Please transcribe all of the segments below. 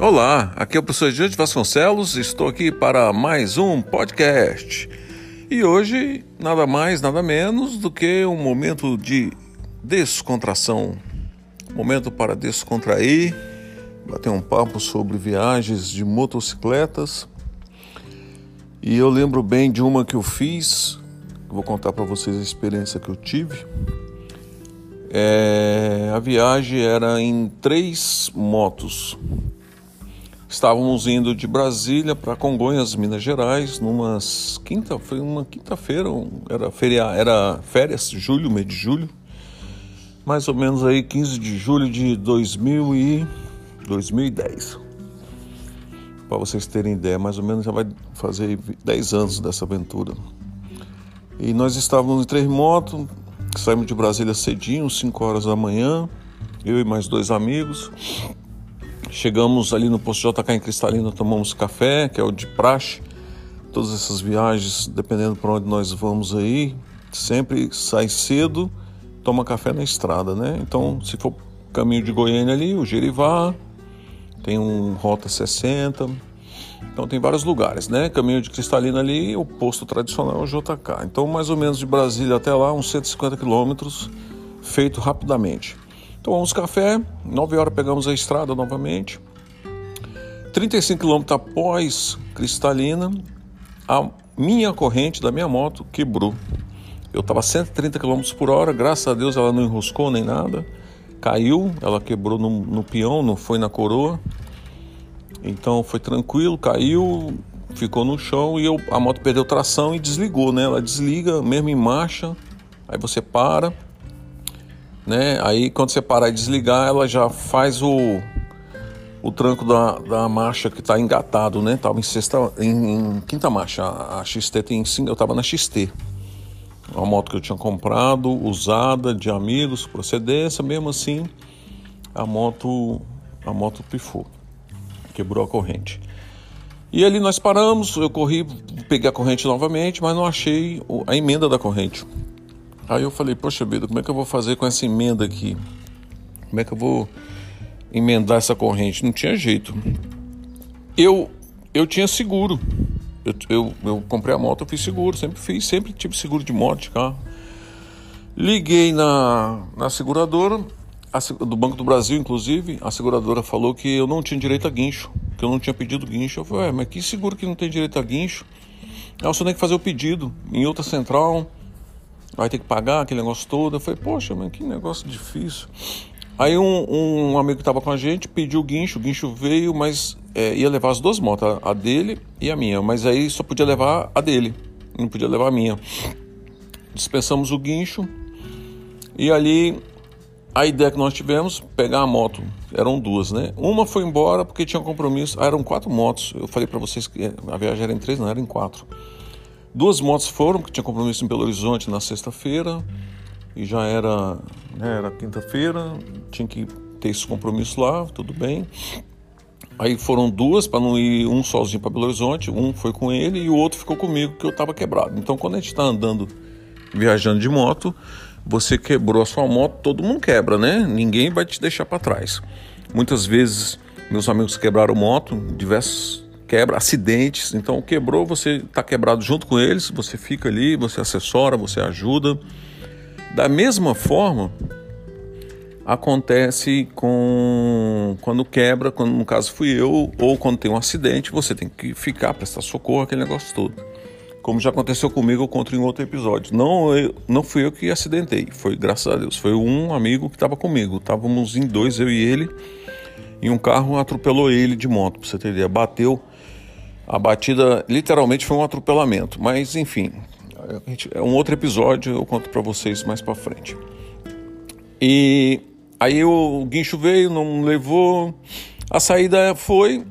Olá, aqui é o professor Diante Vasconcelos, estou aqui para mais um podcast. E hoje, nada mais, nada menos do que um momento de descontração. Momento para descontrair, bater um papo sobre viagens de motocicletas. E eu lembro bem de uma que eu fiz, vou contar para vocês a experiência que eu tive. É, a viagem era em três motos. Estávamos indo de Brasília para Congonhas, Minas Gerais, numa quinta, foi uma quinta-feira, era feriado, era férias, julho, mês de julho, mais ou menos aí 15 de julho de 2000 e 2010. Para vocês terem ideia, mais ou menos já vai fazer 10 anos dessa aventura. E nós estávamos em três motos, saímos de Brasília cedinho, 5 horas da manhã, eu e mais dois amigos. Chegamos ali no posto JK em Cristalina, tomamos café, que é o de praxe. Todas essas viagens, dependendo para onde nós vamos aí, sempre sai cedo, toma café na estrada, né? Então, se for caminho de Goiânia ali, o Gerivá, tem um Rota 60, então tem vários lugares, né? Caminho de Cristalina ali, o posto tradicional é o JK. Então, mais ou menos de Brasília até lá, uns 150 quilômetros, feito rapidamente. Tomamos café, 9 horas pegamos a estrada novamente. 35 quilômetros após Cristalina, a minha corrente da minha moto quebrou. Eu estava 130 km por hora, graças a Deus ela não enroscou nem nada. Caiu, ela quebrou no, no peão, não foi na coroa. Então foi tranquilo, caiu, ficou no chão e eu, a moto perdeu tração e desligou, né? Ela desliga mesmo em marcha, aí você para né? Aí quando você parar e desligar, ela já faz o, o tranco da, da marcha que está engatado, né? Tava em sexta, em, em quinta marcha. A, a XT tem eu estava na XT. Uma moto que eu tinha comprado, usada, de amigos, procedência, mesmo assim, a moto, a moto pifou, quebrou a corrente. E ali nós paramos, eu corri, peguei a corrente novamente, mas não achei a emenda da corrente. Aí eu falei, poxa vida, como é que eu vou fazer com essa emenda aqui? Como é que eu vou emendar essa corrente? Não tinha jeito. Eu, eu tinha seguro. Eu, eu, eu comprei a moto, eu fiz seguro, sempre fiz, sempre tive seguro de moto, de carro. Liguei na, na seguradora, a, do Banco do Brasil, inclusive, a seguradora falou que eu não tinha direito a guincho, que eu não tinha pedido guincho. Eu falei, mas que seguro que não tem direito a guincho? Aí você tem que fazer o pedido em outra central vai ter que pagar aquele negócio todo. Eu falei, poxa, mas que negócio difícil. Aí um, um amigo que estava com a gente pediu o guincho, o guincho veio, mas é, ia levar as duas motos, a dele e a minha, mas aí só podia levar a dele, não podia levar a minha. Dispensamos o guincho e ali a ideia que nós tivemos, pegar a moto, eram duas, né? Uma foi embora porque tinha um compromisso, ah, eram quatro motos, eu falei para vocês que a viagem era em três, não, era em quatro. Duas motos foram, porque tinha compromisso em Belo Horizonte na sexta-feira, e já era, né, era quinta-feira, tinha que ter esse compromisso lá, tudo bem. Aí foram duas para não ir um sozinho para Belo Horizonte, um foi com ele e o outro ficou comigo que eu estava quebrado. Então quando a gente está andando, viajando de moto, você quebrou a sua moto, todo mundo quebra, né? Ninguém vai te deixar para trás. Muitas vezes meus amigos quebraram moto, diversos quebra, acidentes. Então, quebrou, você está quebrado junto com eles, você fica ali, você assessora, você ajuda. Da mesma forma, acontece com quando quebra, quando no caso fui eu, ou quando tem um acidente, você tem que ficar, prestar socorro, aquele negócio todo. Como já aconteceu comigo, eu conto em outro episódio. Não, eu, não fui eu que acidentei, foi graças a Deus. Foi um amigo que estava comigo. Estávamos em dois, eu e ele, e um carro atropelou ele de moto, para você ter ideia. Bateu a batida literalmente foi um atropelamento, mas enfim, é um outro episódio, eu conto para vocês mais para frente. E aí o guincho veio, não levou, a saída foi,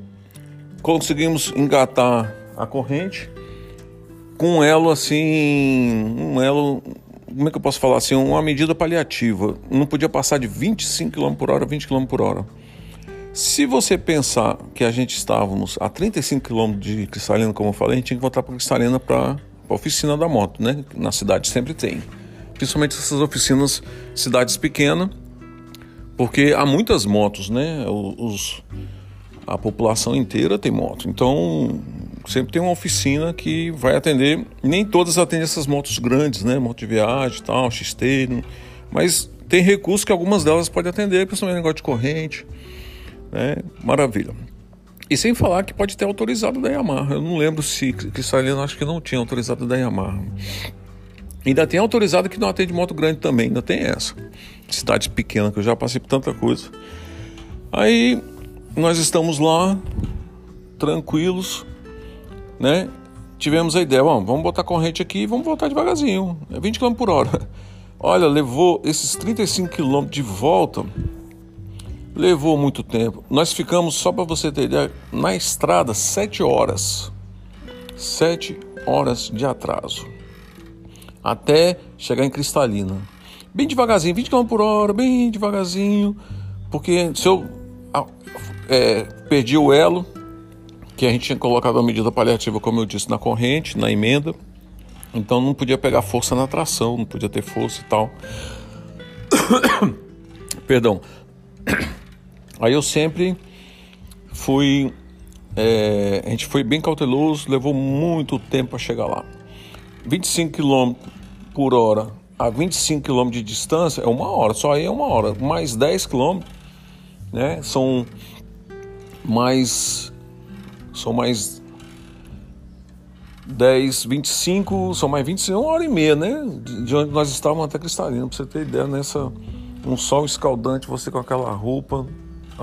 conseguimos engatar a corrente com um elo assim, um elo, como é que eu posso falar assim, uma medida paliativa. Não podia passar de 25 km por hora, 20 km por hora. Se você pensar que a gente estávamos a 35 km de Cristalina, como eu falei, a gente tinha que voltar para Cristalina para a oficina da moto, né? Na cidade sempre tem. Principalmente essas oficinas, cidades pequenas, porque há muitas motos, né? Os, a população inteira tem moto. Então, sempre tem uma oficina que vai atender. Nem todas atendem essas motos grandes, né? Moto de viagem, tal, XT, mas tem recursos que algumas delas podem atender, principalmente negócio de corrente, né? Maravilha. E sem falar que pode ter autorizado da Yamaha. Eu não lembro se Cristalina acho que não tinha autorizado da Yamaha. Ainda tem autorizado que não atende moto grande também, ainda tem essa. Cidade pequena, que eu já passei por tanta coisa. Aí nós estamos lá, tranquilos, né? Tivemos a ideia, bom, vamos botar corrente aqui e vamos voltar devagarzinho. É 20 km por hora. Olha, levou esses 35 km de volta Levou muito tempo. Nós ficamos, só para você ter ideia, na estrada sete horas. Sete horas de atraso. Até chegar em Cristalina. Bem devagarzinho, 20 km por hora, bem devagarzinho. Porque se eu é, perdi o elo, que a gente tinha colocado a medida paliativa, como eu disse, na corrente, na emenda. Então não podia pegar força na tração, não podia ter força e tal. Perdão. Aí eu sempre fui. É, a gente foi bem cauteloso, levou muito tempo para chegar lá. 25 km por hora a 25 km de distância é uma hora, só aí é uma hora. Mais 10 km, né? São mais. São mais 10, 25, são mais 25, uma hora e meia, né? De onde nós estávamos até Cristalina, para você ter ideia, nessa. Um sol escaldante, você com aquela roupa,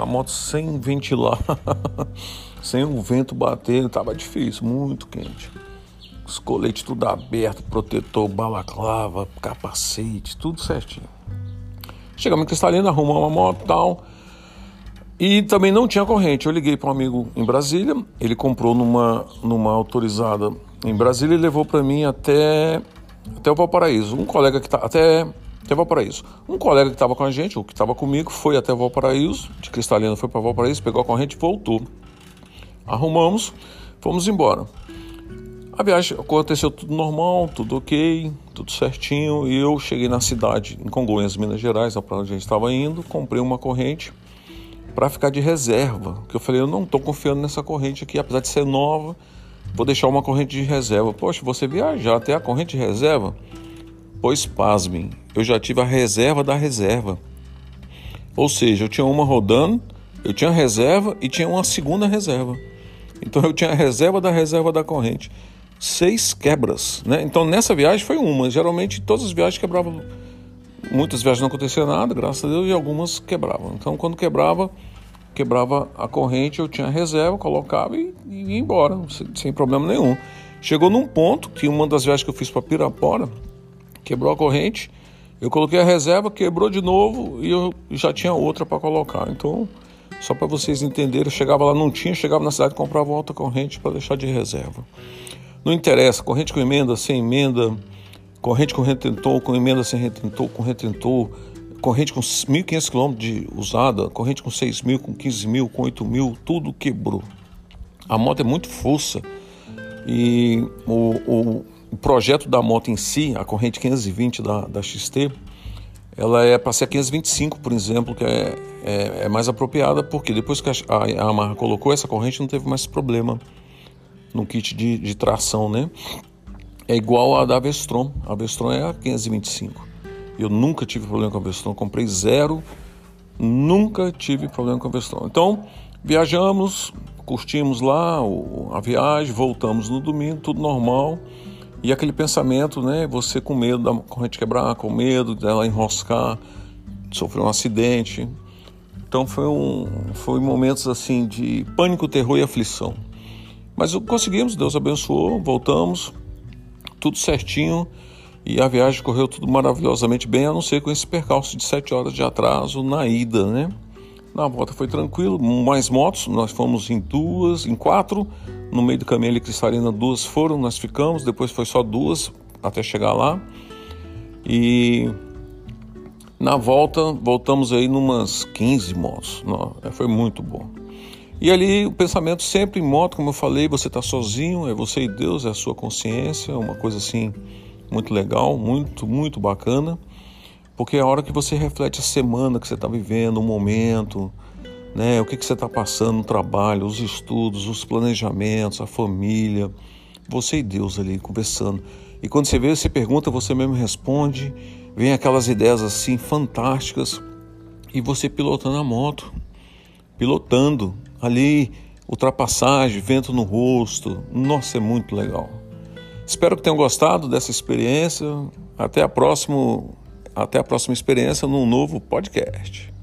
a moto sem ventilar, sem o vento bater, tava difícil, muito quente. Os coletes tudo aberto, protetor, balaclava, capacete, tudo certinho. Chegamos em Cristalina, arrumamos uma moto e tal. E também não tinha corrente. Eu liguei para um amigo em Brasília, ele comprou numa, numa autorizada em Brasília e levou para mim até, até o Valparaíso. Um colega que tá até até Valparaíso. Um colega que estava com a gente, ou que estava comigo, foi até Valparaíso, de Cristalina foi para Valparaíso, pegou a corrente e voltou. Arrumamos, fomos embora. A viagem aconteceu tudo normal, tudo ok, tudo certinho. E eu cheguei na cidade, em Congonhas, Minas Gerais, para onde a gente estava indo, comprei uma corrente para ficar de reserva. Que eu falei, eu não estou confiando nessa corrente aqui, apesar de ser nova, vou deixar uma corrente de reserva. Poxa, você viajar até a corrente de reserva? Pois pasmem, eu já tive a reserva da reserva. Ou seja, eu tinha uma rodando, eu tinha reserva e tinha uma segunda reserva. Então eu tinha a reserva da reserva da corrente. Seis quebras, né? Então nessa viagem foi uma. Geralmente todas as viagens quebravam. Muitas viagens não acontecia nada, graças a Deus, e algumas quebravam. Então quando quebrava, quebrava a corrente, eu tinha reserva, colocava e, e ia embora, sem, sem problema nenhum. Chegou num ponto que uma das viagens que eu fiz para Pirapora, quebrou a corrente, eu coloquei a reserva, quebrou de novo e eu já tinha outra para colocar. Então, só para vocês entenderem, eu chegava lá, não tinha, chegava na cidade, comprava outra corrente para deixar de reserva. Não interessa, corrente com emenda, sem emenda, corrente com retentor, com emenda sem retentor, com retentor, corrente com 1.500 km de usada, corrente com 6 mil, com 15 mil, com 8 mil, tudo quebrou. A moto é muito força e o, o o projeto da moto em si, a corrente 520 da, da XT, ela é para ser a 525, por exemplo, que é, é, é, mais apropriada, porque depois que a, a, a Yamaha colocou essa corrente, não teve mais problema no kit de, de tração, né? É igual a da Vestron. A Vestron é a 525. Eu nunca tive problema com a Vestron, comprei zero, nunca tive problema com a Vestron. Então, viajamos, curtimos lá a viagem, voltamos no domingo, tudo normal. E aquele pensamento, né? Você com medo da corrente quebrar, com medo dela enroscar, sofrer um acidente. Então foi um, foi momentos assim de pânico, terror e aflição. Mas conseguimos, Deus abençoou, voltamos, tudo certinho e a viagem correu tudo maravilhosamente bem, a não ser com esse percalço de sete horas de atraso na ida, né? Na volta foi tranquilo, mais motos, nós fomos em duas, em quatro, no meio do caminho ali Cristalina duas foram, nós ficamos, depois foi só duas até chegar lá. E na volta voltamos aí numas 15 motos, não, é, foi muito bom. E ali o pensamento sempre em moto, como eu falei, você está sozinho, é você e Deus, é a sua consciência, uma coisa assim muito legal, muito, muito bacana porque é a hora que você reflete a semana que você está vivendo, o momento, né? O que, que você está passando no trabalho, os estudos, os planejamentos, a família. Você e Deus ali conversando. E quando você vê, você pergunta, você mesmo responde. Vem aquelas ideias assim fantásticas. E você pilotando a moto, pilotando ali, ultrapassagem, vento no rosto. Nossa, é muito legal. Espero que tenham gostado dessa experiência. Até a próxima, até a próxima experiência num novo podcast.